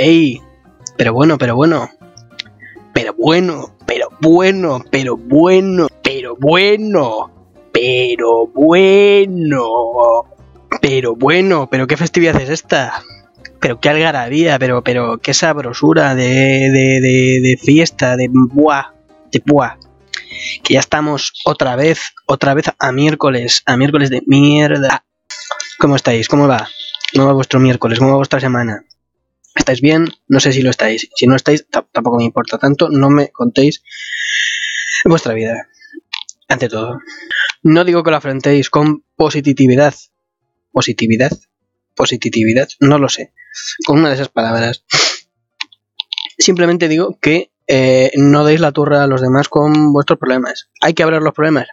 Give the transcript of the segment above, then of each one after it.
¡Ey! Pero bueno, pero bueno. Pero bueno, pero bueno, pero bueno, pero bueno. Pero bueno. Pero bueno, pero qué festividad es esta. Pero qué algarabía, pero, pero qué sabrosura de, de, de, fiesta, de buah, de buah. Que ya estamos otra vez, otra vez a miércoles, a miércoles de mierda. ¿Cómo estáis? ¿Cómo va? ¿Cómo va vuestro miércoles? ¿Cómo va vuestra semana? ¿Estáis bien? No sé si lo estáis. Si no estáis, tampoco me importa tanto. No me contéis vuestra vida. Ante todo. No digo que lo afrontéis con positividad. ¿Positividad? Positividad, no lo sé. Con una de esas palabras. Simplemente digo que eh, no deis la turra a los demás con vuestros problemas. Hay que hablar los problemas.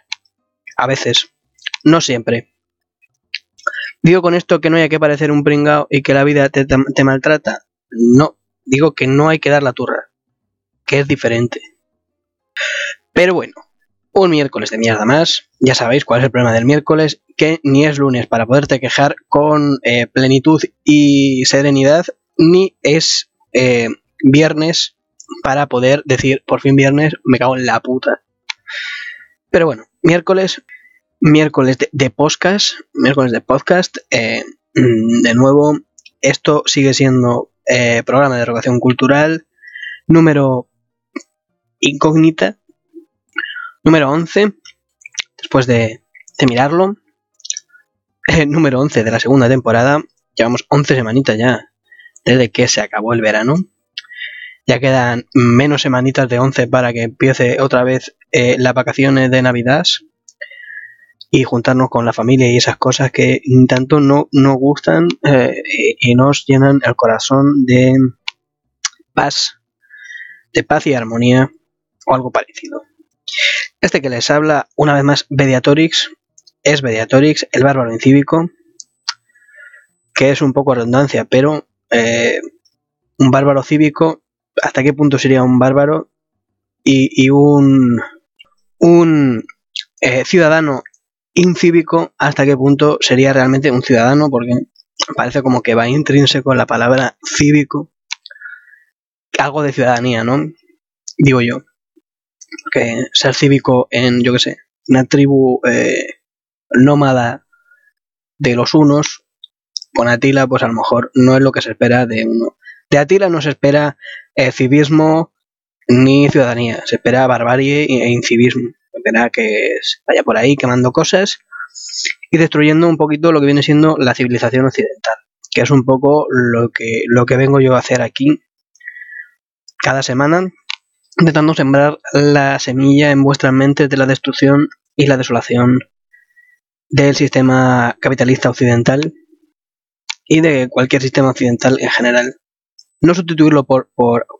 A veces. No siempre. Digo con esto que no hay que parecer un pringao y que la vida te maltrata. No. Digo que no hay que dar la turra. Que es diferente. Pero bueno un miércoles de mierda más. Ya sabéis cuál es el problema del miércoles, que ni es lunes para poderte quejar con eh, plenitud y serenidad, ni es eh, viernes para poder decir por fin viernes, me cago en la puta. Pero bueno, miércoles, miércoles de, podcast, miércoles de podcast, eh, de nuevo, esto sigue siendo programa de erogación cultural número incógnita Número 11, después de, mirarlo, eh, número 11 de la segunda temporada, llevamos 11 semanitas ya desde que se acabó el verano. Ya quedan menos semanitas de 11 para que empiece otra vez eh, las vacaciones de Navidad y juntarnos con la familia y esas cosas que tanto no nos gustan eh, y nos llenan el corazón de paz, de paz y armonía o algo parecido. Este que les habla, una vez más, Mediatorix, es Mediatorix, el bárbaro incívico, que es un poco redundancia, pero eh, un bárbaro cívico, ¿hasta qué punto sería un bárbaro? Y, un, un eh, ciudadano incívico, ¿hasta qué punto sería realmente un ciudadano? Porque parece como que va intrínseco la palabra cívico, algo de ciudadanía, ¿no? Digo yo que ser cívico en, yo que sé, una tribu eh, nómada de los unos, con Atila, pues a lo mejor no es lo que se espera de uno. De Atila no se espera eh, civismo ni ciudadanía, se espera barbarie e incivismo. Que vaya por ahí quemando cosas y destruyendo un poquito lo que viene siendo la civilización occidental, que es un poco lo que, lo que vengo yo a hacer aquí cada semana intentando sembrar la semilla en vuestra mente de la destrucción y la desolación del sistema capitalista occidental y de cualquier sistema occidental en general. No sustituirlo por,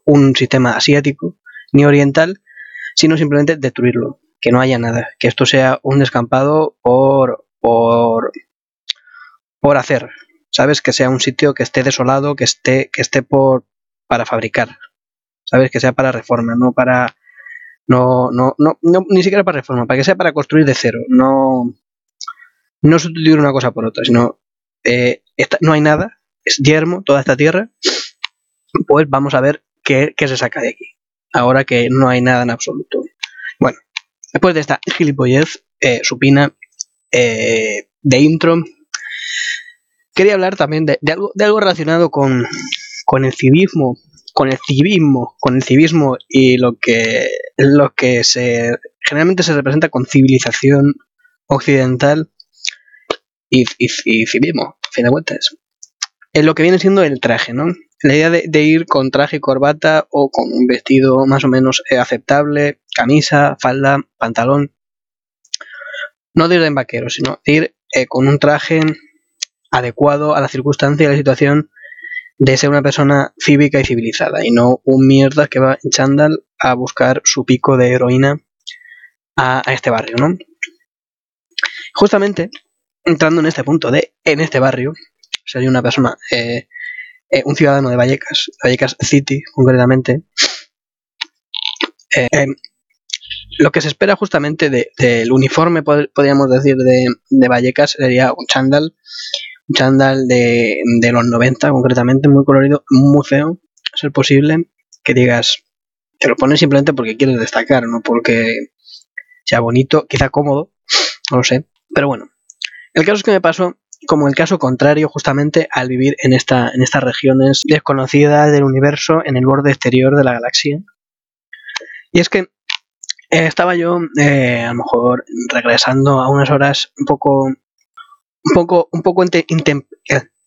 un sistema asiático ni oriental, sino simplemente destruirlo, que no haya nada, que esto sea un descampado por, por, por hacer, ¿sabes? Que sea un sitio que esté desolado, que esté, que esté por, para fabricar, ¿sabes? Que sea para reforma, no para... No, no, no, ni siquiera para reforma, para que sea para construir de cero, no, no sustituir una cosa por otra, sino eh, no hay nada, es yermo toda esta tierra, pues vamos a ver qué, se saca de aquí, ahora que no hay nada en absoluto. Después de esta gilipollez eh, supina eh, de intro, quería hablar también de, algo, de algo relacionado con, con el civismo con el civismo, con el civismo y lo que, lo que se generalmente se representa con civilización occidental y, civismo, a fin de cuentas. Es lo que viene siendo el traje, ¿no? La idea de, ir con traje y corbata o con un vestido más o menos eh, aceptable, camisa, falda, pantalón. No de ir en vaquero, sino ir eh, con un traje adecuado a la circunstancia y a la situación de ser una persona cívica y civilizada y no un mierda que va en chándal a buscar su pico de heroína a, este barrio, ¿no? Justamente, entrando en este punto de en este barrio, sería una persona, eh, eh, un ciudadano de Vallecas, Vallecas City concretamente, eh, lo que se espera justamente del uniforme, podríamos decir, de, de Vallecas sería un chándal un chándal de, de, los 90 concretamente, muy colorido, muy feo, ser posible que digas, te lo pones simplemente porque quieres destacar, no porque sea bonito, quizá cómodo, no lo sé. Pero bueno, el caso es que me pasó como el caso contrario justamente al vivir en, esta, en estas regiones desconocidas del universo en el borde exterior de la galaxia. Y es que eh, estaba yo eh, a lo mejor regresando a unas horas un poco un poco un poco eh,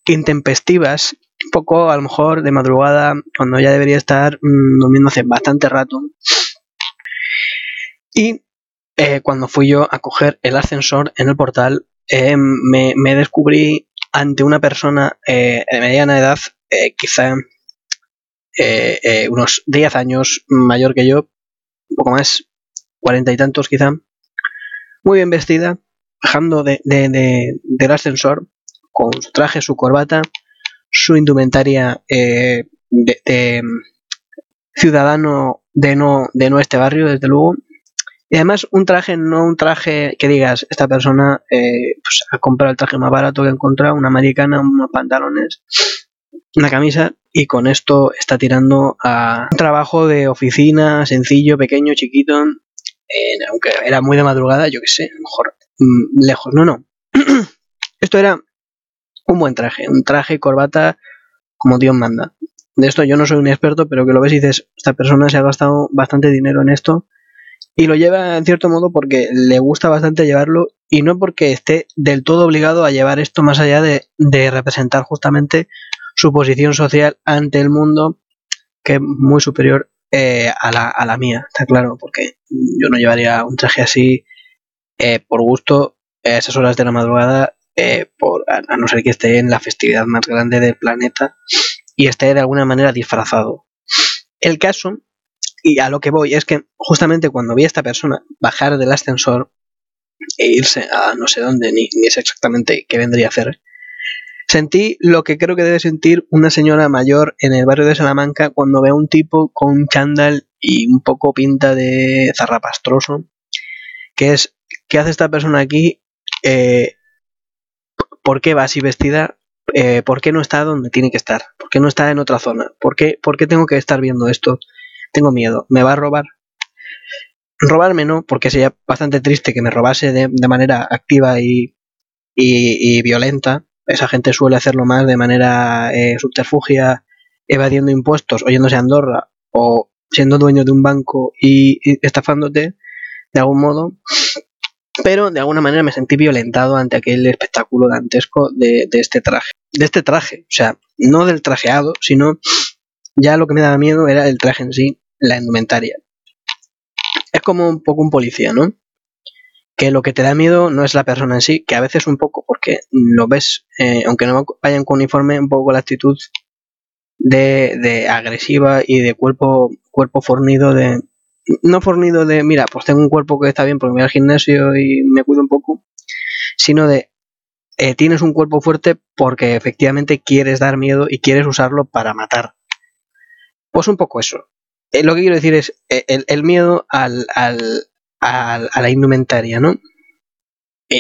intempestivas un poco a lo mejor de madrugada cuando ya debería estar mm, durmiendo hace bastante rato y cuando fui yo a coger el ascensor en el portal eh, me, descubrí ante una persona eh, de mediana edad, eh, quizá unos 10 años mayor que yo, un poco más, cuarenta y tantos quizá, muy bien vestida, bajando de, del ascensor con su traje, su corbata, su indumentaria de, ciudadano de no, de no este barrio, desde luego, y además un traje, no un traje que digas, esta persona eh, pues, ha comprado el traje más barato que ha encontrado, una americana, unos pantalones, una camisa y con esto está tirando a un trabajo de oficina sencillo, pequeño, chiquito, aunque era muy de madrugada, yo qué sé, mejor mm, lejos. No, no. esto era un buen traje, un traje, corbata, como Dios manda. De esto yo no soy un experto, pero que lo ves y dices, esta persona se ha gastado bastante dinero en esto y lo lleva en cierto modo porque le gusta bastante llevarlo y no porque esté del todo obligado a llevar esto más allá de, representar justamente su posición social ante el mundo que es muy superior eh, a, la, a, la, mía, está claro, porque yo no llevaría un traje así eh, por gusto a esas horas de la madrugada, eh, por, a no ser que esté en la festividad más grande del planeta y esté de alguna manera disfrazado. El caso y a lo que voy es que justamente cuando vi a esta persona bajar del ascensor e irse a no sé dónde, ni, ni sé exactamente qué vendría a hacer, sentí lo que creo que debe sentir una señora mayor en el barrio de Salamanca cuando ve a un tipo con un chándal y un poco pinta de zarrapastroso, que es, ¿qué hace esta persona aquí? Eh, ¿Por qué va así vestida? Eh, ¿Por qué no está donde tiene que estar? ¿Por qué no está en otra zona? ¿Por qué, ¿Por qué tengo que estar viendo esto? Tengo miedo, ¿me va a robar? Robarme no, porque sería bastante triste que me robase de, manera activa y, y, violenta. Esa gente suele hacerlo más de manera eh, subterfugia, evadiendo impuestos, oyéndose a Andorra o siendo dueño de un banco y, estafándote de algún modo. Pero de alguna manera me sentí violentado ante aquel espectáculo dantesco de, de este traje. De este traje, o sea, no del trajeado, sino ya lo que me daba miedo era el traje en sí, la indumentaria. Es como un poco un policía, ¿no? Que lo que te da miedo no es la persona en sí, que a veces un poco, porque lo ves, eh, aunque no vayan con uniforme, un poco la actitud de, de, agresiva y de cuerpo, cuerpo fornido de... No fornido de, mira, pues tengo un cuerpo que está bien porque voy al gimnasio y me cuido un poco, sino de eh, tienes un cuerpo fuerte porque efectivamente quieres dar miedo y quieres usarlo para matar. Pues un poco eso. Eh, lo que quiero decir es eh, el, miedo al, al, a la indumentaria, ¿no?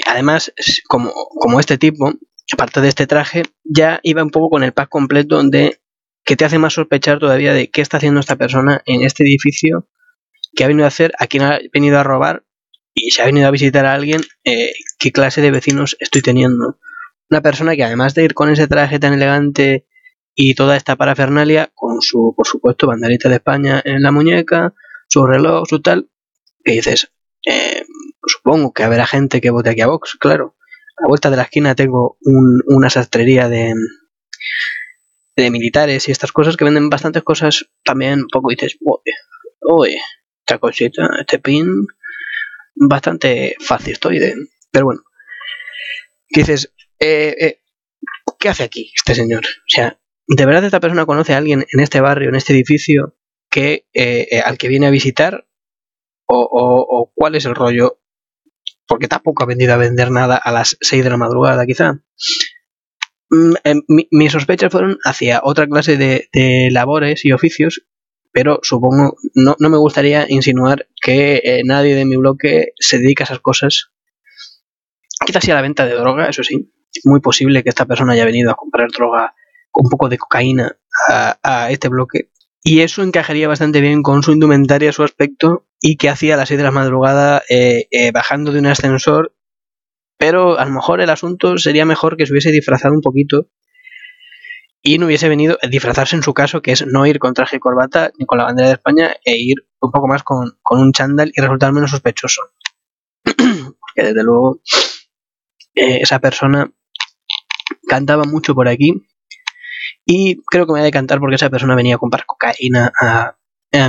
además, como, este tipo, aparte de este traje, ya iba un poco con el pack completo de que te hace más sospechar todavía de qué está haciendo esta persona en este edificio, qué ha venido a hacer, a quién ha venido a robar y si ha venido a visitar a alguien, eh, qué clase de vecinos estoy teniendo. Una persona que además de ir con ese traje tan elegante y toda esta parafernalia con su, por supuesto, banderita de España en la muñeca, su reloj, su tal, que dices, eh, supongo que habrá gente que vote aquí a Vox, claro. A la vuelta de la esquina tengo una sastrería de, de militares y estas cosas que venden bastantes cosas también un poco dices, uy, esta cosita, este pin, bastante fácil estoy de... Pero bueno, dices, eh, eh, ¿qué hace aquí este señor? O sea, ¿de verdad esta persona conoce a alguien en este barrio, en este edificio, que eh, eh, al que viene a visitar? O, cuál es el rollo? Porque tampoco ha venido a vender nada a las 6 de la madrugada, quizá. Mm, em, mis sospechas fueron hacia otra clase de, labores y oficios, pero supongo, no, no me gustaría insinuar que eh, nadie de mi bloque se dedica a esas cosas. Quizás sea la venta de droga, eso sí. Muy posible que esta persona haya venido a comprar droga un poco de cocaína a, este bloque. Y eso encajaría bastante bien con su indumentaria, su aspecto, y que hacía a las 6 de la madrugada eh, eh, bajando de un ascensor. Pero a lo mejor el asunto sería mejor que se hubiese disfrazado un poquito y no hubiese venido disfrazarse en su caso, que es no ir con traje y corbata ni con la bandera de España e ir un poco más con, un chándal y resultar menos sospechoso. Porque desde luego eh, esa persona cantaba mucho por aquí y creo que me voy a decantar porque esa persona venía a comprar cocaína a,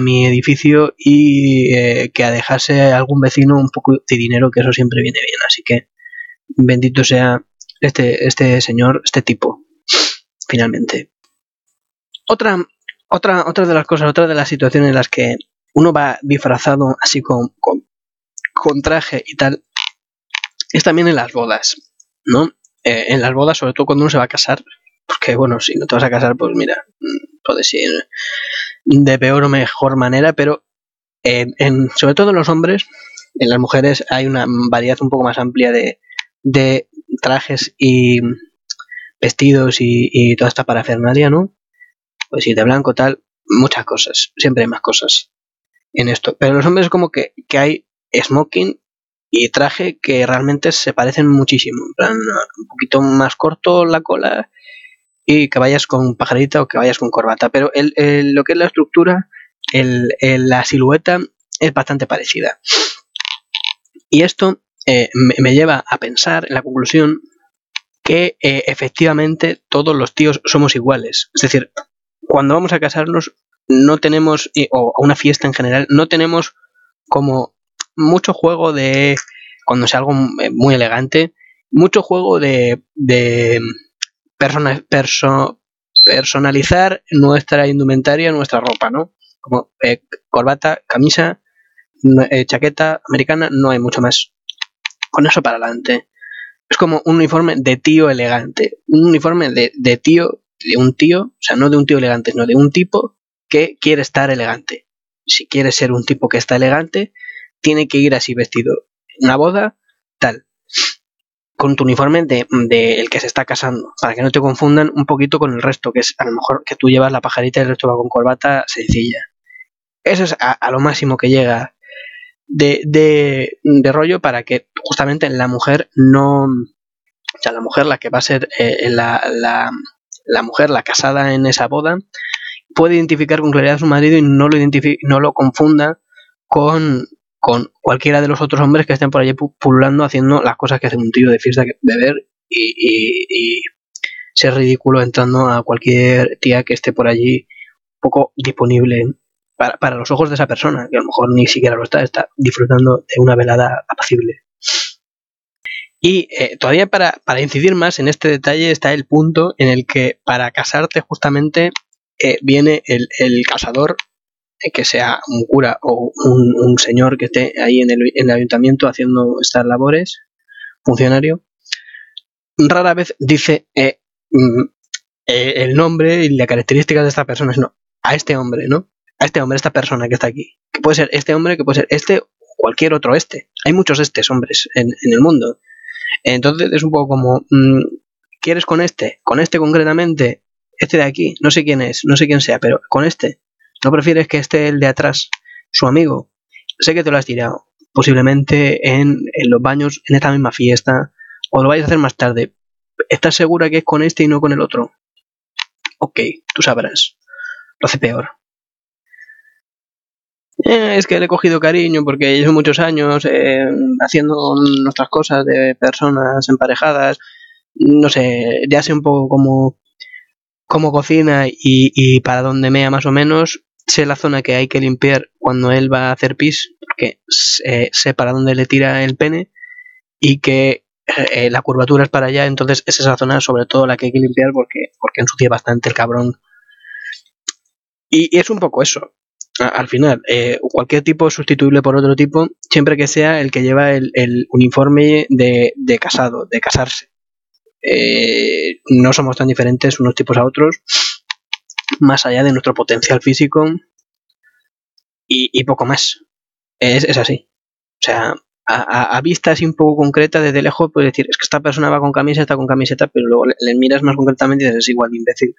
mi edificio y eh, que a dejarse a algún vecino un poco de dinero, que eso siempre viene bien. Así que bendito sea este, este señor, este tipo, finalmente. Otra, otra, otra de las cosas, otra de las situaciones en las que uno va disfrazado así con, con, con traje y tal, es también en las bodas, ¿no? Eh, en las bodas, sobre todo cuando uno se va a casar, porque bueno, si no te vas a casar, pues mira, mm, puedes ir de peor o mejor manera, pero en, sobre todo en los hombres, en las mujeres hay una variedad un poco más amplia de, de trajes y vestidos y, toda esta parafernalia, ¿no? Pues si de blanco tal, muchas cosas, siempre hay más cosas en esto. Pero los hombres como que, que hay smoking y traje que realmente se parecen muchísimo. En plan, un poquito más corto la cola y que vayas con pajarita o que vayas con corbata. Pero el, lo que es la estructura, el, la silueta es bastante parecida. Y esto eh, me, lleva a pensar en la conclusión que eh, efectivamente todos los tíos somos iguales. Es decir, cuando vamos a casarnos no tenemos, o a una fiesta en general, no tenemos como mucho juego de, cuando sea algo eh, muy elegante, mucho juego de, de persona, personalizar nuestra indumentaria, nuestra ropa, ¿no? Como eh, corbata, camisa, eh, chaqueta americana, no hay mucho más. Con eso para adelante. Es como un uniforme de tío elegante. Un uniforme de, de tío, de un tío, o sea, no de un tío elegante, sino de un tipo que quiere estar elegante. Si quiere ser un tipo que está elegante, tiene que ir así vestido. Una boda. Con tu uniforme de, el que se está casando, para que no te confundan un poquito con el resto, que es a lo mejor que tú llevas la pajarita y el resto va con corbata sencilla. Eso es a, lo máximo que llega de, de, de, rollo para que justamente la mujer no. O sea, la mujer, la que va a ser eh, la, la, mujer, la casada en esa boda, puede identificar con claridad a su marido y no lo, no lo confunda con con cualquiera de los otros hombres que estén por allí pululando haciendo las cosas que hace un tío de fiesta, beber y, ser ridículo entrando a cualquier tía que esté por allí poco disponible para, los ojos de esa persona, que a lo mejor ni siquiera lo está, está disfrutando de una velada apacible. Y eh, todavía para, incidir más en este detalle está el punto en el que para casarte justamente eh, viene el, el que sea un cura o un, señor que esté ahí en el, ayuntamiento haciendo estas labores, funcionario, rara vez dice eh, mm, eh, el nombre y la característica de esta persona, sino a este hombre, ¿no? A este hombre, esta persona que está aquí. Que puede ser este hombre, que puede ser este o cualquier otro este. Hay muchos estes hombres en, el mundo. Entonces es un poco como, mm, ¿quieres con este? Con este concretamente, este de aquí, no sé quién es, no sé quién sea, pero con este. ¿No prefieres que esté el de atrás, su amigo? Sé que te lo has tirado, posiblemente en, los baños, en esta misma fiesta, o lo vayas a hacer más tarde. ¿Estás segura que es con este y no con el otro? Ok, tú sabrás. Lo hace peor. Eh, es que le he cogido cariño porque llevo muchos años eh, haciendo nuestras cosas de personas emparejadas. No sé, ya sé un poco cómo, cómo cocina y, y para dónde mea más o menos sé la zona que hay que limpiar cuando él va a hacer pis, porque eh, sé para dónde le tira el pene y que eh, la curvatura es para allá, entonces es esa zona sobre todo la que hay que limpiar porque, porque ensucia bastante el cabrón. Y, es un poco eso. al final, eh, cualquier tipo es sustituible por otro tipo, siempre que sea el que lleva el, uniforme de, de, casado, de casarse. no somos tan diferentes unos tipos a otros más allá de nuestro potencial físico y, poco más. Es, así. O sea, a, vista así un poco concreta, desde lejos, puedes decir, es que esta persona va con camiseta, con camiseta, pero luego le, miras más concretamente y dices, es igual de imbécil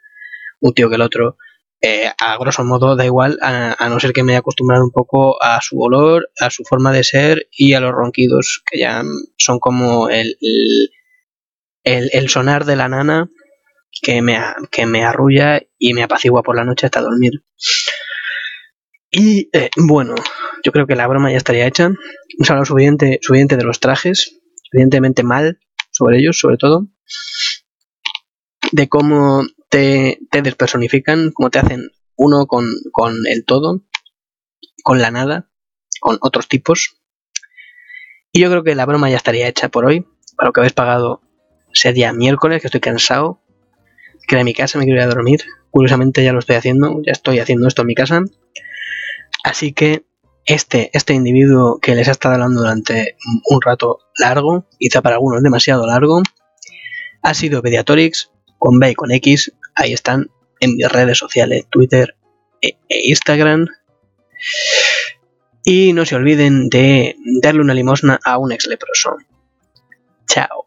un tío que el otro. eh, a grosso modo da igual, a, no ser que me haya acostumbrado un poco a su olor, a su forma de ser y a los ronquidos, que ya son como el, el, sonar de la nana que me, que me arrulla y me apacigua por la noche hasta dormir. Y eh, bueno, yo creo que la broma ya estaría hecha. Hemos hablado suficiente, suficiente de los trajes, evidentemente mal sobre ellos, sobre todo. De cómo te, despersonifican, como te hacen uno con, el todo, con la nada, con otros tipos. Y yo creo que la broma ya estaría hecha por hoy. Para lo que habéis pagado ese día miércoles, que estoy cansado. Que en mi casa, me quiero ir a dormir. Curiosamente ya lo estoy haciendo, ya estoy haciendo esto en mi casa. Así que este, este individuo que les ha estado hablando durante un rato largo, quizá para algunos demasiado largo, ha sido Pediatorix con B y con X, ahí están en mis redes sociales, Twitter e, e, Instagram. Y no se olviden de darle una limosna a un ex leproso. Chao.